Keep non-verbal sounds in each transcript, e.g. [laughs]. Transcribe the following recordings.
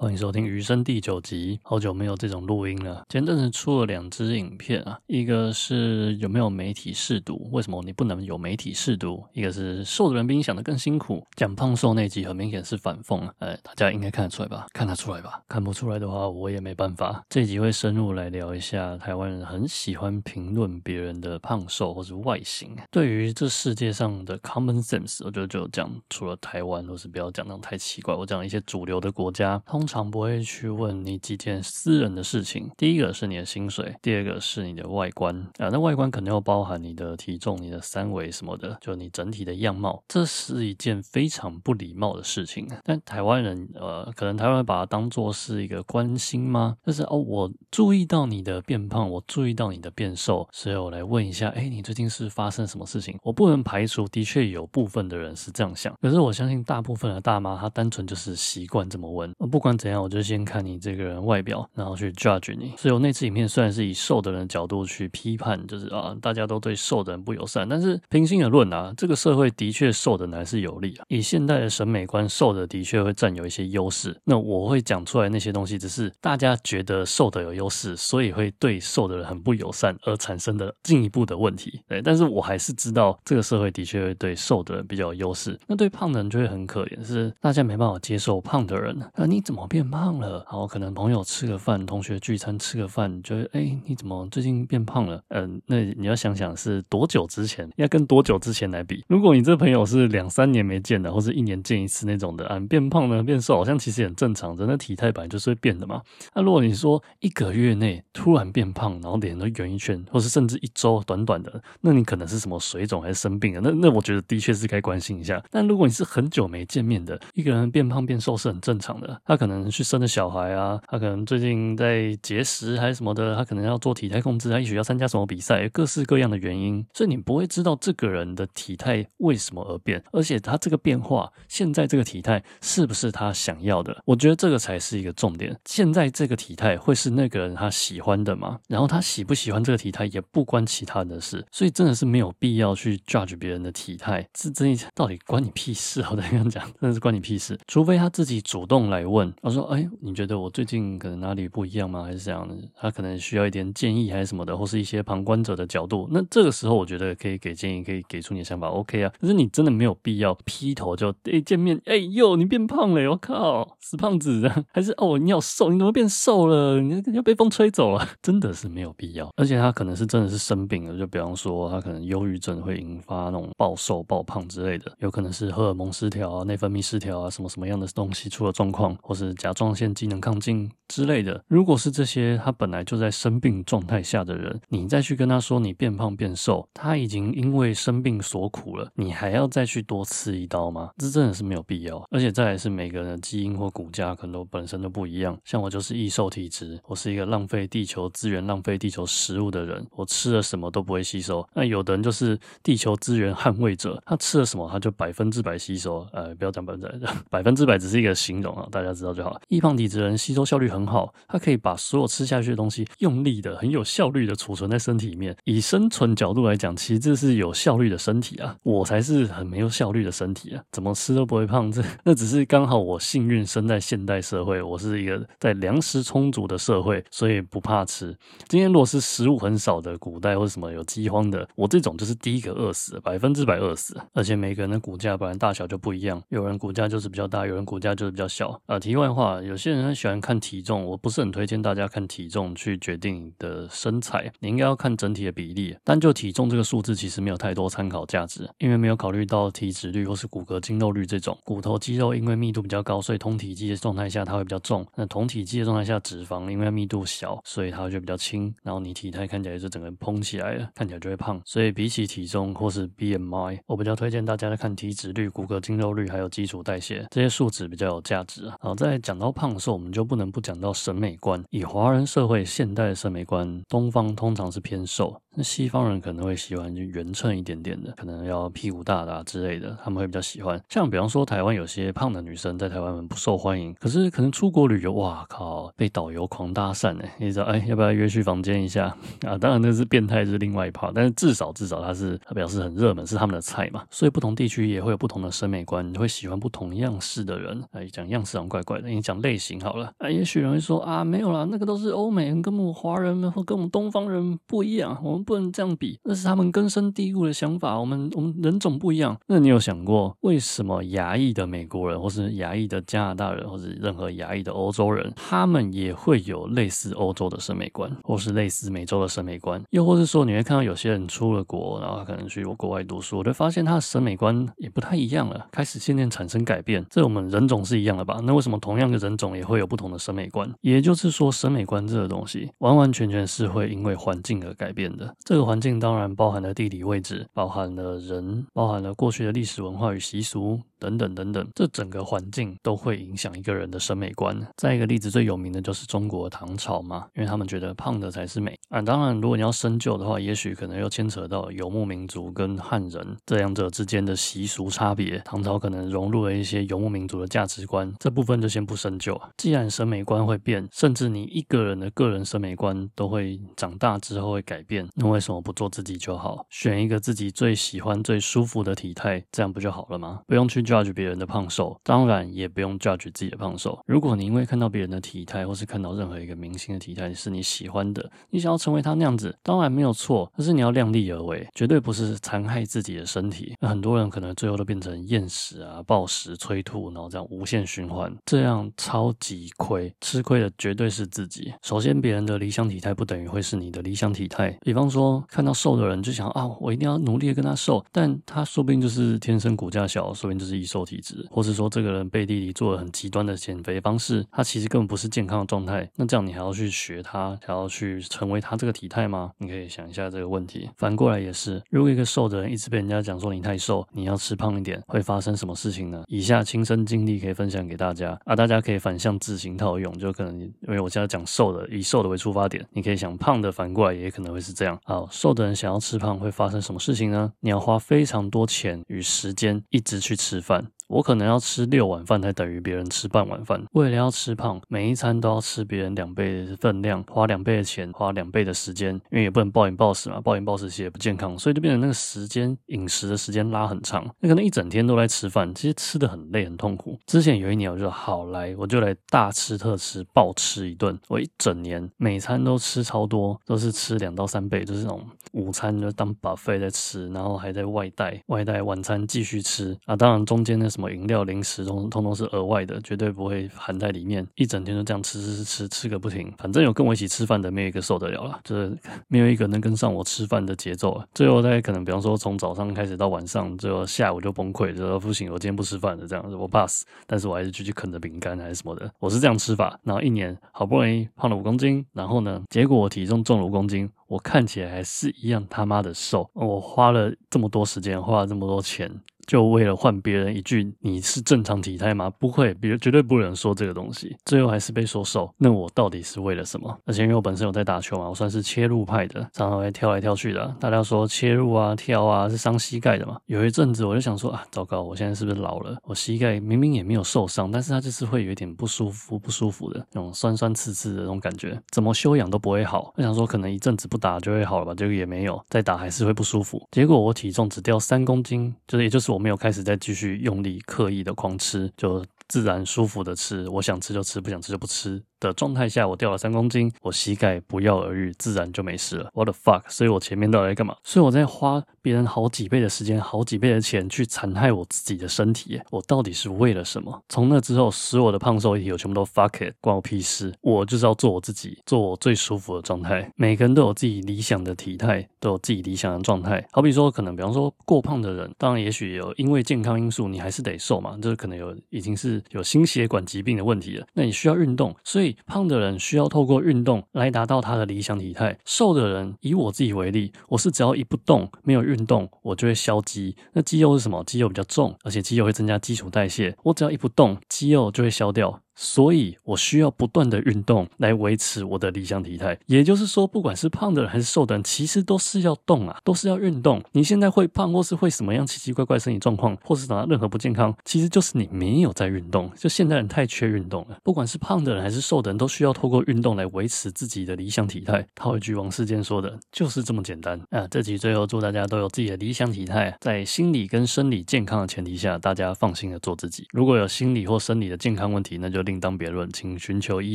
欢迎收听《余生》第九集。好久没有这种录音了。前阵子出了两支影片啊，一个是有没有媒体试读？为什么你不能有媒体试读？一个是瘦的人比你想的更辛苦。讲胖瘦那集很明显是反讽啊，哎，大家应该看得出来吧？看得出来吧？看不出来的话，我也没办法。这集会深入来聊一下台湾人很喜欢评论别人的胖瘦或是外形。对于这世界上的 common sense，我觉得就讲除了台湾，或是不要讲那种太奇怪。我讲一些主流的国家，通常不会去问你几件私人的事情。第一个是你的薪水，第二个是你的外观啊，那外观肯定要包含你的体重、你的三围什么的，就你整体的样貌。这是一件非常不礼貌的事情。但台湾人呃，可能台湾把它当做是一个关心吗？就是哦，我注意到你的变胖，我注意到你的变瘦，所以我来问一下，哎，你最近是发生什么事情？我不能排除，的确有部分的人是这样想，可是我相信大部分的大妈她单纯就是习惯这么问。不管怎样，我就。先看你这个人外表，然后去 judge 你。所以我那次影片虽然是以瘦的人的角度去批判，就是啊，大家都对瘦的人不友善，但是平心而论啊，这个社会的确瘦的人还是有利啊。以现代的审美观，瘦的的确会占有一些优势。那我会讲出来那些东西，只是大家觉得瘦的有优势，所以会对瘦的人很不友善而产生的进一步的问题。对，但是我还是知道这个社会的确会对瘦的人比较有优势。那对胖的人就会很可怜，是大家没办法接受胖的人。啊，你怎么变胖？了，然后可能朋友吃个饭，同学聚餐吃个饭，觉得哎，你怎么最近变胖了？嗯、那你要想想是多久之前，要跟多久之前来比。如果你这朋友是两三年没见的，或是一年见一次那种的，啊，变胖呢变瘦，好像其实也很正常，人的体态本来就是会变的嘛。那如果你说一个个月内突然变胖，然后脸都圆一圈，或是甚至一周短短的，那你可能是什么水肿还是生病了？那那我觉得的确是该关心一下。但如果你是很久没见面的，一个人变胖变瘦是很正常的，他可能去生。的小孩啊，他可能最近在节食还是什么的，他可能要做体态控制，他也许要参加什么比赛，各式各样的原因，所以你不会知道这个人的体态为什么而变，而且他这个变化，现在这个体态是不是他想要的？我觉得这个才是一个重点。现在这个体态会是那个人他喜欢的嘛？然后他喜不喜欢这个体态也不关其他人的事，所以真的是没有必要去 judge 别人的体态，这这到底关你屁事？我这样讲，真的是关你屁事。除非他自己主动来问，他说：“哎。”你觉得我最近可能哪里不一样吗？还是这样的？他可能需要一点建议还是什么的，或是一些旁观者的角度。那这个时候，我觉得可以给建议，可以给出你的想法，OK 啊。可是你真的没有必要劈头就哎见面，哎哟你变胖了，我靠死胖子！还是哦你要瘦，你怎么变瘦了？你要被风吹走了，[laughs] 真的是没有必要。而且他可能是真的是生病了，就比方说他可能忧郁症会引发那种暴瘦暴胖之类的，有可能是荷尔蒙失调啊、内分泌失调啊，什么什么样的东西出了状况，或是甲状腺机能亢进之类的，如果是这些他本来就在生病状态下的人，你再去跟他说你变胖变瘦，他已经因为生病所苦了，你还要再去多刺一刀吗？这真的是没有必要。而且再来是每个人的基因或骨架可能都本身都不一样，像我就是易瘦体质，我是一一个浪费地球资源、浪费地球食物的人，我吃了什么都不会吸收。那有的人就是地球资源捍卫者，他吃了什么他就百分之百吸收。呃，不要讲百分之百，[laughs] 百分之百只是一个形容啊，大家知道就好。易胖体质人。吸收效率很好，它可以把所有吃下去的东西用力的、很有效率的储存在身体里面。以生存角度来讲，其实这是有效率的身体啊。我才是很没有效率的身体啊，怎么吃都不会胖。这那只是刚好我幸运生在现代社会，我是一个在粮食充足的社会，所以不怕吃。今天如果是食物很少的古代或者什么有饥荒的，我这种就是第一个饿死，百分之百饿死。而且每个人的骨架本来大小就不一样，有人骨架就是比较大，有人骨架就是比较小。啊，题外话，有些人很喜欢。看体重，我不是很推荐大家看体重去决定你的身材，你应该要看整体的比例。但就体重这个数字，其实没有太多参考价值，因为没有考虑到体脂率或是骨骼筋肉率这种。骨头肌肉因为密度比较高，所以同体积的状态下它会比较重；那同体积的状态下，脂肪因为密度不小，所以它就比较轻。然后你体态看起来就整个蓬起来了，看起来就会胖。所以比起体重或是 BMI，我比较推荐大家来看体脂率、骨骼肌肉率还有基础代谢这些数值比较有价值。好，在讲到胖瘦，我们就不能不讲到审美观。以华人社会现代的审美观，东方通常是偏瘦。那西方人可能会喜欢就圆称一点点的，可能要屁股大大之类的，他们会比较喜欢。像比方说台湾有些胖的女生在台湾很不受欢迎，可是可能出国旅游，哇靠，被导游狂搭讪哎，你知道哎，要不要约去房间一下 [laughs] 啊？当然那是变态，是另外一趴，但是至少至少他是他表示很热门，是他们的菜嘛。所以不同地区也会有不同的审美观，你会喜欢不同样式的人。哎，讲样式好像怪怪的，你讲类型好了。哎，也许人会说啊，没有啦，那个都是欧美人，跟我们华人们或跟我们东方人不一样，我们不能这样比，那是他们根深蒂固的想法。我们我们人种不一样。那你有想过，为什么亚裔的美国人，或是亚裔的加拿大人，或者任何亚裔的欧洲人，他们也会有类似欧洲的审美观，或是类似美洲的审美观？又或是说，你会看到有些人出了国，然后可能去国外读书，我就发现他的审美观也不太一样了，开始渐渐产生改变。这我们人种是一样的吧？那为什么同样的人种也会有不同的审美观？也就是说，审美观这个东西，完完全全是会因为环境而改变的。这个环境当然包含了地理位置，包含了人，包含了过去的历史文化与习俗。等等等等，这整个环境都会影响一个人的审美观。再一个例子，最有名的就是中国唐朝嘛，因为他们觉得胖的才是美啊。当然，如果你要深究的话，也许可能又牵扯到游牧民族跟汉人这两者之间的习俗差别。唐朝可能融入了一些游牧民族的价值观，这部分就先不深究。既然审美观会变，甚至你一个人的个人审美观都会长大之后会改变，那为什么不做自己就好？选一个自己最喜欢、最舒服的体态，这样不就好了吗？不用去。Judge 别人的胖瘦，当然也不用 judge 自己的胖瘦。如果你因为看到别人的体态，或是看到任何一个明星的体态是你喜欢的，你想要成为他那样子，当然没有错。可是你要量力而为，绝对不是残害自己的身体。那很多人可能最后都变成厌食啊、暴食、催吐，然后这样无限循环，这样超级亏。吃亏的绝对是自己。首先，别人的理想体态不等于会是你的理想体态。比方说，看到瘦的人就想啊，我一定要努力的跟他瘦，但他说不定就是天生骨架小，说不定就是。易瘦体质，或是说这个人背地里做了很极端的减肥方式，他其实根本不是健康的状态。那这样你还要去学他，还要去成为他这个体态吗？你可以想一下这个问题。反过来也是，如果一个瘦的人一直被人家讲说你太瘦，你要吃胖一点，会发生什么事情呢？以下亲身经历可以分享给大家啊，大家可以反向自行套用，就可能因为我现在讲瘦的，以瘦的为出发点，你可以想胖的，反过来也可能会是这样。好，瘦的人想要吃胖会发生什么事情呢？你要花非常多钱与时间一直去吃饭。我可能要吃六碗饭才等于别人吃半碗饭。为了要吃胖，每一餐都要吃别人两倍的分量，花两倍的钱，花两倍的时间，因为也不能暴饮暴食嘛，暴饮暴食其实也不健康，所以就变成那个时间饮食的时间拉很长。那可能一整天都在吃饭，其实吃的很累很痛苦。之前有一年我就好来，我就来大吃特吃，暴吃一顿。我一整年每餐都吃超多，都是吃两到三倍，就是那种午餐就当 buffet 在吃，然后还在外带，外带晚餐继续吃啊。当然中间那。什么饮料、零食，通通通是额外的，绝对不会含在里面。一整天就这样吃吃吃吃个不停，反正有跟我一起吃饭的，没有一个受得了了，就是没有一个能跟上我吃饭的节奏。最后大概可能，比方说从早上开始到晚上，最后下午就崩溃，就说不行，我今天不吃饭了，这样子我怕死。但是我还是继续啃着饼干还是什么的，我是这样吃法。然后一年好不容易胖了五公斤，然后呢，结果我体重重了五公斤，我看起来还是一样他妈的瘦。我花了这么多时间，花了这么多钱。就为了换别人一句“你是正常体态吗？”不会，别绝对不能说这个东西。最后还是被说瘦，那我到底是为了什么？而且因为我本身有在打球嘛，我算是切入派的，常常会跳来跳去的。大家说切入啊、跳啊是伤膝盖的嘛？有一阵子我就想说啊，糟糕，我现在是不是老了？我膝盖明明也没有受伤，但是它就是会有一点不舒服、不舒服的那种酸酸刺刺的那种感觉，怎么休养都不会好。我想说可能一阵子不打就会好了吧，结果也没有，再打还是会不舒服。结果我体重只掉三公斤，就是也就是我我没有开始再继续用力刻意的狂吃，就自然舒服的吃，我想吃就吃，不想吃就不吃。的状态下，我掉了三公斤，我膝盖不药而愈，自然就没事了。What the fuck！所以我前面到底在干嘛？所以我在花别人好几倍的时间、好几倍的钱去残害我自己的身体，我到底是为了什么？从那之后，所有的胖瘦议题我全部都 fuck it，关我屁事！我就是要做我自己，做我最舒服的状态。每个人都有自己理想的体态，都有自己理想的状态。好比说，可能比方说过胖的人，当然也许有因为健康因素，你还是得瘦嘛，就是可能有已经是有心血管疾病的问题了，那你需要运动，所以胖的人需要透过运动来达到他的理想体态，瘦的人以我自己为例，我是只要一不动，没有运动，我就会消肌。那肌肉是什么？肌肉比较重，而且肌肉会增加基础代谢。我只要一不动，肌肉就会消掉。所以我需要不断的运动来维持我的理想体态。也就是说，不管是胖的人还是瘦的人，其实都是要动啊，都是要运动。你现在会胖，或是会什么样奇奇怪怪身体状况，或是哪任何不健康，其实就是你没有在运动。就现代人太缺运动了，不管是胖的人还是瘦的人，都需要透过运动来维持自己的理想体态。套一句王世坚说的，就是这么简单啊！这集最后祝大家都有自己的理想体态，在心理跟生理健康的前提下，大家放心的做自己。如果有心理或生理的健康问题，那就另当别论，请寻求医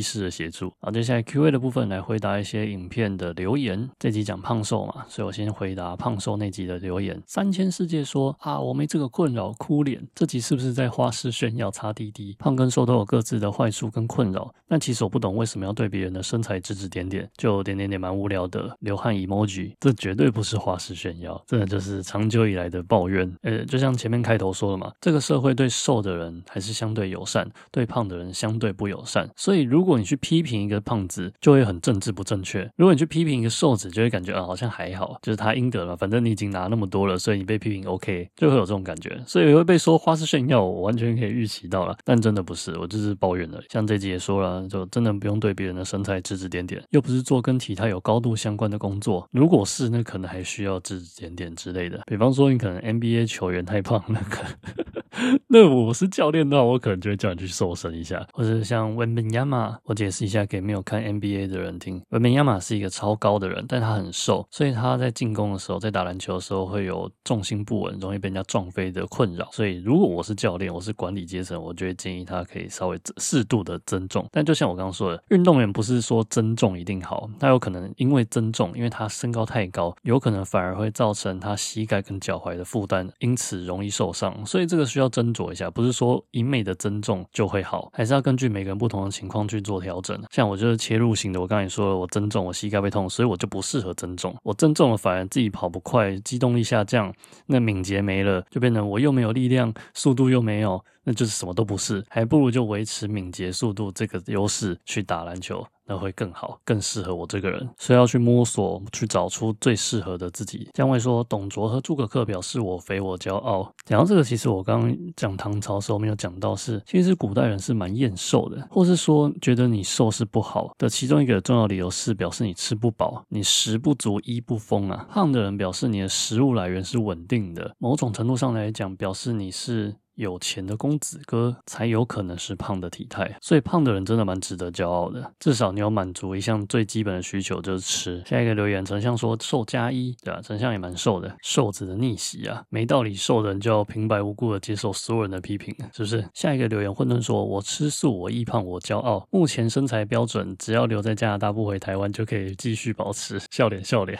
师的协助。好，接下来 Q&A 的部分来回答一些影片的留言。这集讲胖瘦嘛，所以我先回答胖瘦那集的留言。三千世界说啊，我没这个困扰，哭脸。这集是不是在花式炫耀擦滴滴？胖跟瘦都有各自的坏处跟困扰，但其实我不懂为什么要对别人的身材指指点点，就点点点蛮无聊的。流汗 emoji，这绝对不是花式炫耀，真的就是长久以来的抱怨。呃，就像前面开头说的嘛，这个社会对瘦的人还是相对友善，对胖的人相对不友善。所以如果你去批评一个胖子，就会很政治不正确；如果你去批评一个瘦子，就会感觉啊，好像还好，就是他应得了，反正你已经拿那么多了，所以你被批评 OK，就会有这种感觉。所以会被说花式炫耀，我完全可以预期到了，但真的不是，我就是抱怨了。像这集也说了，就真的不用对别人的身材指指点点，又不是做跟体态有高度相关的工作。如果是，那可能还需要指指点点之类的。比方说，你可能 NBA 球员太胖，那个。[laughs] 那我是教练的话，我可能就会叫你去瘦身一下，或者像文本亚马，我解释一下给没有看 NBA 的人听。文本亚马是一个超高的人，但他很瘦，所以他在进攻的时候，在打篮球的时候会有重心不稳，容易被人家撞飞的困扰。所以如果我是教练，我是管理阶层，我就会建议他可以稍微适度的增重。但就像我刚刚说的，运动员不是说增重一定好，他有可能因为增重，因为他身高太高，有可能反而会造成他膝盖跟脚踝的负担，因此容易受伤。所以这个需要要斟酌一下，不是说一味的增重就会好，还是要根据每个人不同的情况去做调整。像我就是切入型的，我刚才说了，我增重我膝盖会痛，所以我就不适合增重。我增重了反而自己跑不快，机动力下降，那敏捷没了，就变成我又没有力量，速度又没有，那就是什么都不是，还不如就维持敏捷速度这个优势去打篮球。那会更好，更适合我这个人，所以要去摸索，去找出最适合的自己。姜维说：“董卓和诸葛恪表示我肥我骄傲。”讲到这个，其实我刚刚讲唐朝的时候没有讲到是，是其实古代人是蛮厌瘦的，或是说觉得你瘦是不好的。其中一个重要理由是表示你吃不饱，你食不足，衣不丰啊。胖的人表示你的食物来源是稳定的，某种程度上来讲，表示你是。有钱的公子哥才有可能是胖的体态，所以胖的人真的蛮值得骄傲的。至少你有满足一项最基本的需求，就是吃。下一个留言，丞相说瘦加一，对啊，丞相也蛮瘦的。瘦子的逆袭啊，没道理，瘦的人就要平白无故的接受所有人的批评，是不是？下一个留言，混沌说，我吃素，我易胖，我骄傲。目前身材标准，只要留在加拿大不回台湾，就可以继续保持。笑脸笑脸，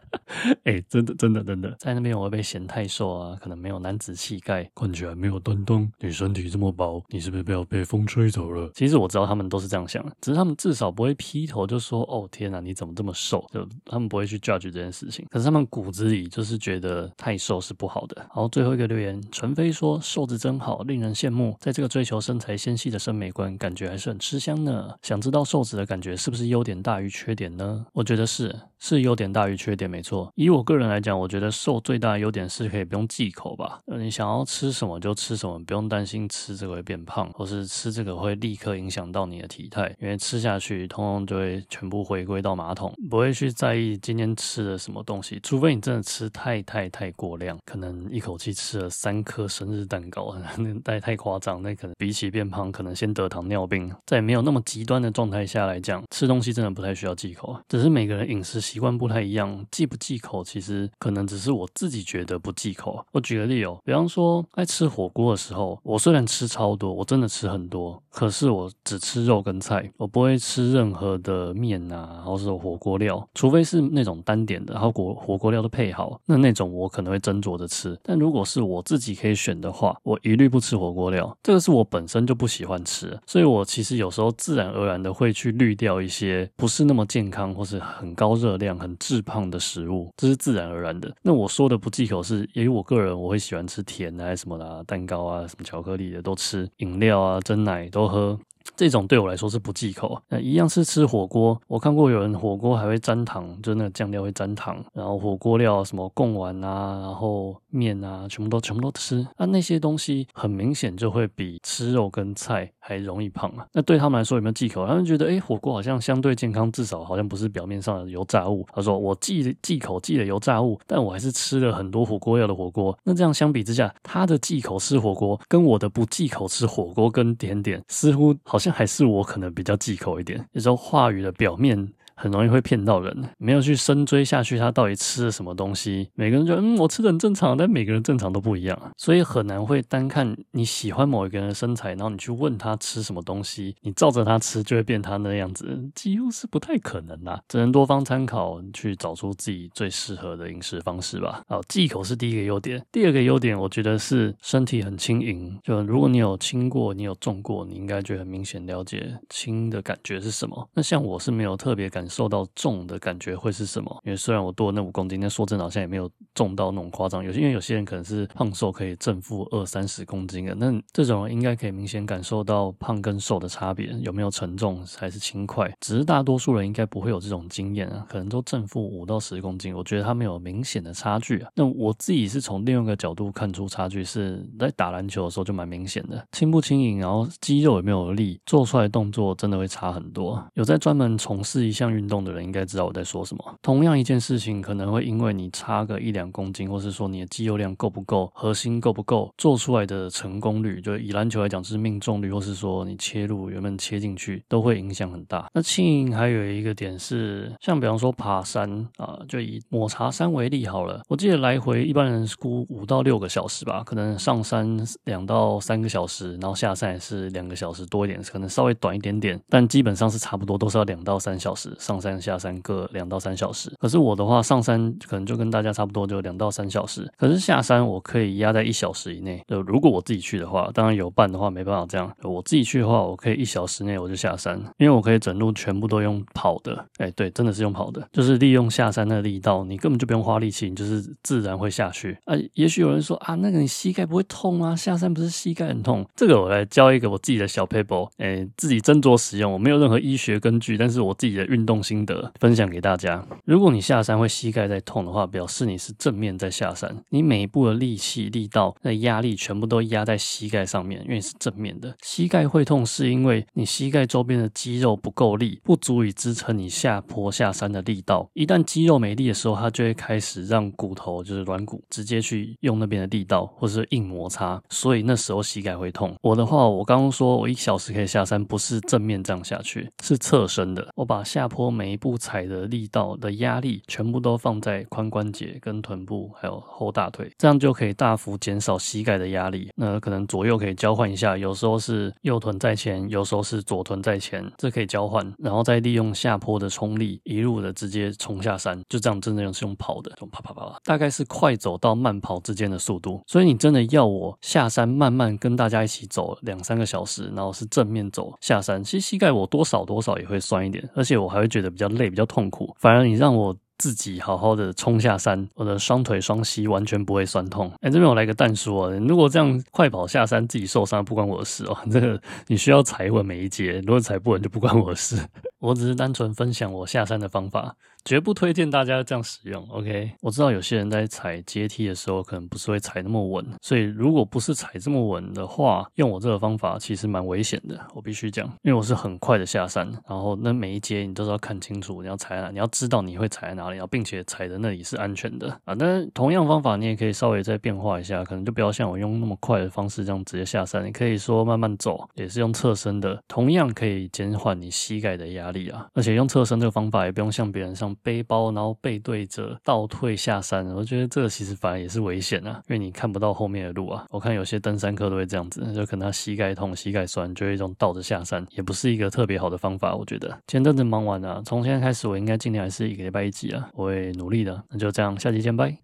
[laughs] 哎、真的真的真的，在那边我会被嫌太瘦啊，可能没有男子气概，看起来没。没有墩墩，你身体这么薄，你是不是不要被风吹走了？其实我知道他们都是这样想的，只是他们至少不会劈头就说：“哦天哪，你怎么这么瘦？”就他们不会去 judge 这件事情。可是他们骨子里就是觉得太瘦是不好的。好，最后一个留言，纯飞说：“瘦子真好，令人羡慕。”在这个追求身材纤细的审美观，感觉还是很吃香呢。想知道瘦子的感觉是不是优点大于缺点呢？我觉得是，是优点大于缺点，没错。以我个人来讲，我觉得瘦最大的优点是可以不用忌口吧。你想要吃什么就吃什么，不用担心吃这个会变胖，或是吃这个会立刻影响到你的体态，因为吃下去通通就会全部回归到马桶，不会去在意今天吃了什么东西，除非你真的吃太太太过量，可能一口气吃了三颗生日蛋糕，[laughs] 那太太夸张，那可能比起变胖，可能先得糖尿病。在没有那么极端的状态下来讲，吃东西真的不太需要忌口，只是每个人饮食习习惯不太一样，忌不忌口其实可能只是我自己觉得不忌口。我举个例哦，比方说爱吃火锅的时候，我虽然吃超多，我真的吃很多，可是我只吃肉跟菜，我不会吃任何的面啊，或是火锅料，除非是那种单点的，然后火火锅料都配好，那那种我可能会斟酌着吃。但如果是我自己可以选的话，我一律不吃火锅料，这个是我本身就不喜欢吃，所以我其实有时候自然而然的会去滤掉一些不是那么健康或是很高热量、很致胖的食物，这是自然而然的。那我说的不忌口是，因为我个人我会喜欢吃甜的还是什么的、啊、蛋糕啊，什么巧克力的都吃，饮料啊、蒸奶都喝。这种对我来说是不忌口。那一样是吃火锅，我看过有人火锅还会沾糖，就那个酱料会沾糖，然后火锅料什么贡丸啊，然后面啊，全部都全部都吃。那那些东西很明显就会比吃肉跟菜还容易胖啊。那对他们来说有没有忌口？他们觉得，哎，火锅好像相对健康，至少好像不是表面上的油炸物。他说我忌忌口忌了油炸物，但我还是吃了很多火锅料的火锅。那这样相比之下，他的忌口吃火锅跟我的不忌口吃火锅跟点点，似乎好好像还是我可能比较忌口一点。有时候话语的表面。很容易会骗到人，没有去深追下去，他到底吃了什么东西？每个人觉得嗯，我吃的很正常，但每个人正常都不一样，所以很难会单看你喜欢某一个人的身材，然后你去问他吃什么东西，你照着他吃就会变他那样子，几乎是不太可能啦。只能多方参考，去找出自己最适合的饮食方式吧。好，忌口是第一个优点，第二个优点我觉得是身体很轻盈。就如果你有轻过，你有重过，你应该就很明显了解轻的感觉是什么。那像我是没有特别感。受到重的感觉会是什么？因为虽然我多了那五公斤，但说真的，好像也没有重到那种夸张。有些因为有些人可能是胖瘦可以正负二三十公斤的，那这种应该可以明显感受到胖跟瘦的差别，有没有沉重还是轻快？只是大多数人应该不会有这种经验啊，可能都正负五到十公斤，我觉得他们有明显的差距啊。那我自己是从另外一个角度看出差距，是在打篮球的时候就蛮明显的，轻不轻盈，然后肌肉有没有力，做出来的动作真的会差很多。有在专门从事一项运动的人应该知道我在说什么。同样一件事情，可能会因为你差个一两公斤，或是说你的肌肉量够不够，核心够不够，做出来的成功率，就以篮球来讲，是命中率，或是说你切入原本切进去，都会影响很大。那轻盈还有一个点是，像比方说爬山啊，就以抹茶山为例好了。我记得来回一般人是估五到六个小时吧，可能上山两到三个小时，然后下山也是两个小时多一点，可能稍微短一点点，但基本上是差不多，都是要两到三小时上山。下山各两到三小时，可是我的话上山可能就跟大家差不多，就两到三小时。可是下山我可以压在一小时以内。就如果我自己去的话，当然有伴的话没办法这样。我自己去的话，我可以一小时内我就下山，因为我可以整路全部都用跑的。哎，对，真的是用跑的，就是利用下山的力道，你根本就不用花力气，你就是自然会下去。啊，也许有人说啊，那个你膝盖不会痛吗？下山不是膝盖很痛？这个我来教一个我自己的小 paper，，哎，自己斟酌使用，我没有任何医学根据，但是我自己的运动心得。分享给大家。如果你下山会膝盖在痛的话，表示你是正面在下山，你每一步的力气、力道、那压力全部都压在膝盖上面，因为是正面的。膝盖会痛是因为你膝盖周边的肌肉不够力，不足以支撑你下坡下山的力道。一旦肌肉没力的时候，它就会开始让骨头就是软骨直接去用那边的力道，或是硬摩擦，所以那时候膝盖会痛。我的话，我刚刚说我一小时可以下山，不是正面这样下去，是侧身的。我把下坡每一步。踩的力道的压力全部都放在髋关节、跟臀部，还有后大腿，这样就可以大幅减少膝盖的压力。那可能左右可以交换一下，有时候是右臀在前，有时候是左臀在前，这可以交换，然后再利用下坡的冲力，一路的直接冲下山，就这样真的是用跑的，就啪啪啪啪，大概是快走到慢跑之间的速度。所以你真的要我下山慢慢跟大家一起走两三个小时，然后是正面走下山，其实膝盖我多少多少也会酸一点，而且我还会觉得比较。累比较痛苦，反而你让我自己好好的冲下山，我的双腿双膝完全不会酸痛。哎，这边我来个但书哦，如果这样快跑下山自己受伤，不关我的事哦。[laughs] 这个你需要踩稳每一节，如果踩不稳就不关我的事。[laughs] 我只是单纯分享我下山的方法，绝不推荐大家这样使用。OK，我知道有些人在踩阶梯的时候，可能不是会踩那么稳，所以如果不是踩这么稳的话，用我这个方法其实蛮危险的。我必须讲，因为我是很快的下山，然后那每一阶你都是要看清楚，你要踩哪，你要知道你会踩在哪里，然后并且踩的那里是安全的啊。但是同样方法，你也可以稍微再变化一下，可能就不要像我用那么快的方式这样直接下山，你可以说慢慢走，也是用侧身的，同样可以减缓你膝盖的。压力啊，而且用侧身这个方法也不用像别人像背包，然后背对着倒退下山。我觉得这个其实反而也是危险啊，因为你看不到后面的路啊。我看有些登山客都会这样子，就可能他膝盖痛、膝盖酸，就会一种倒着下山，也不是一个特别好的方法。我觉得前阵子忙完了，从现在开始我应该尽量还是一个礼拜一集啊，我会努力的。那就这样，下期见，拜。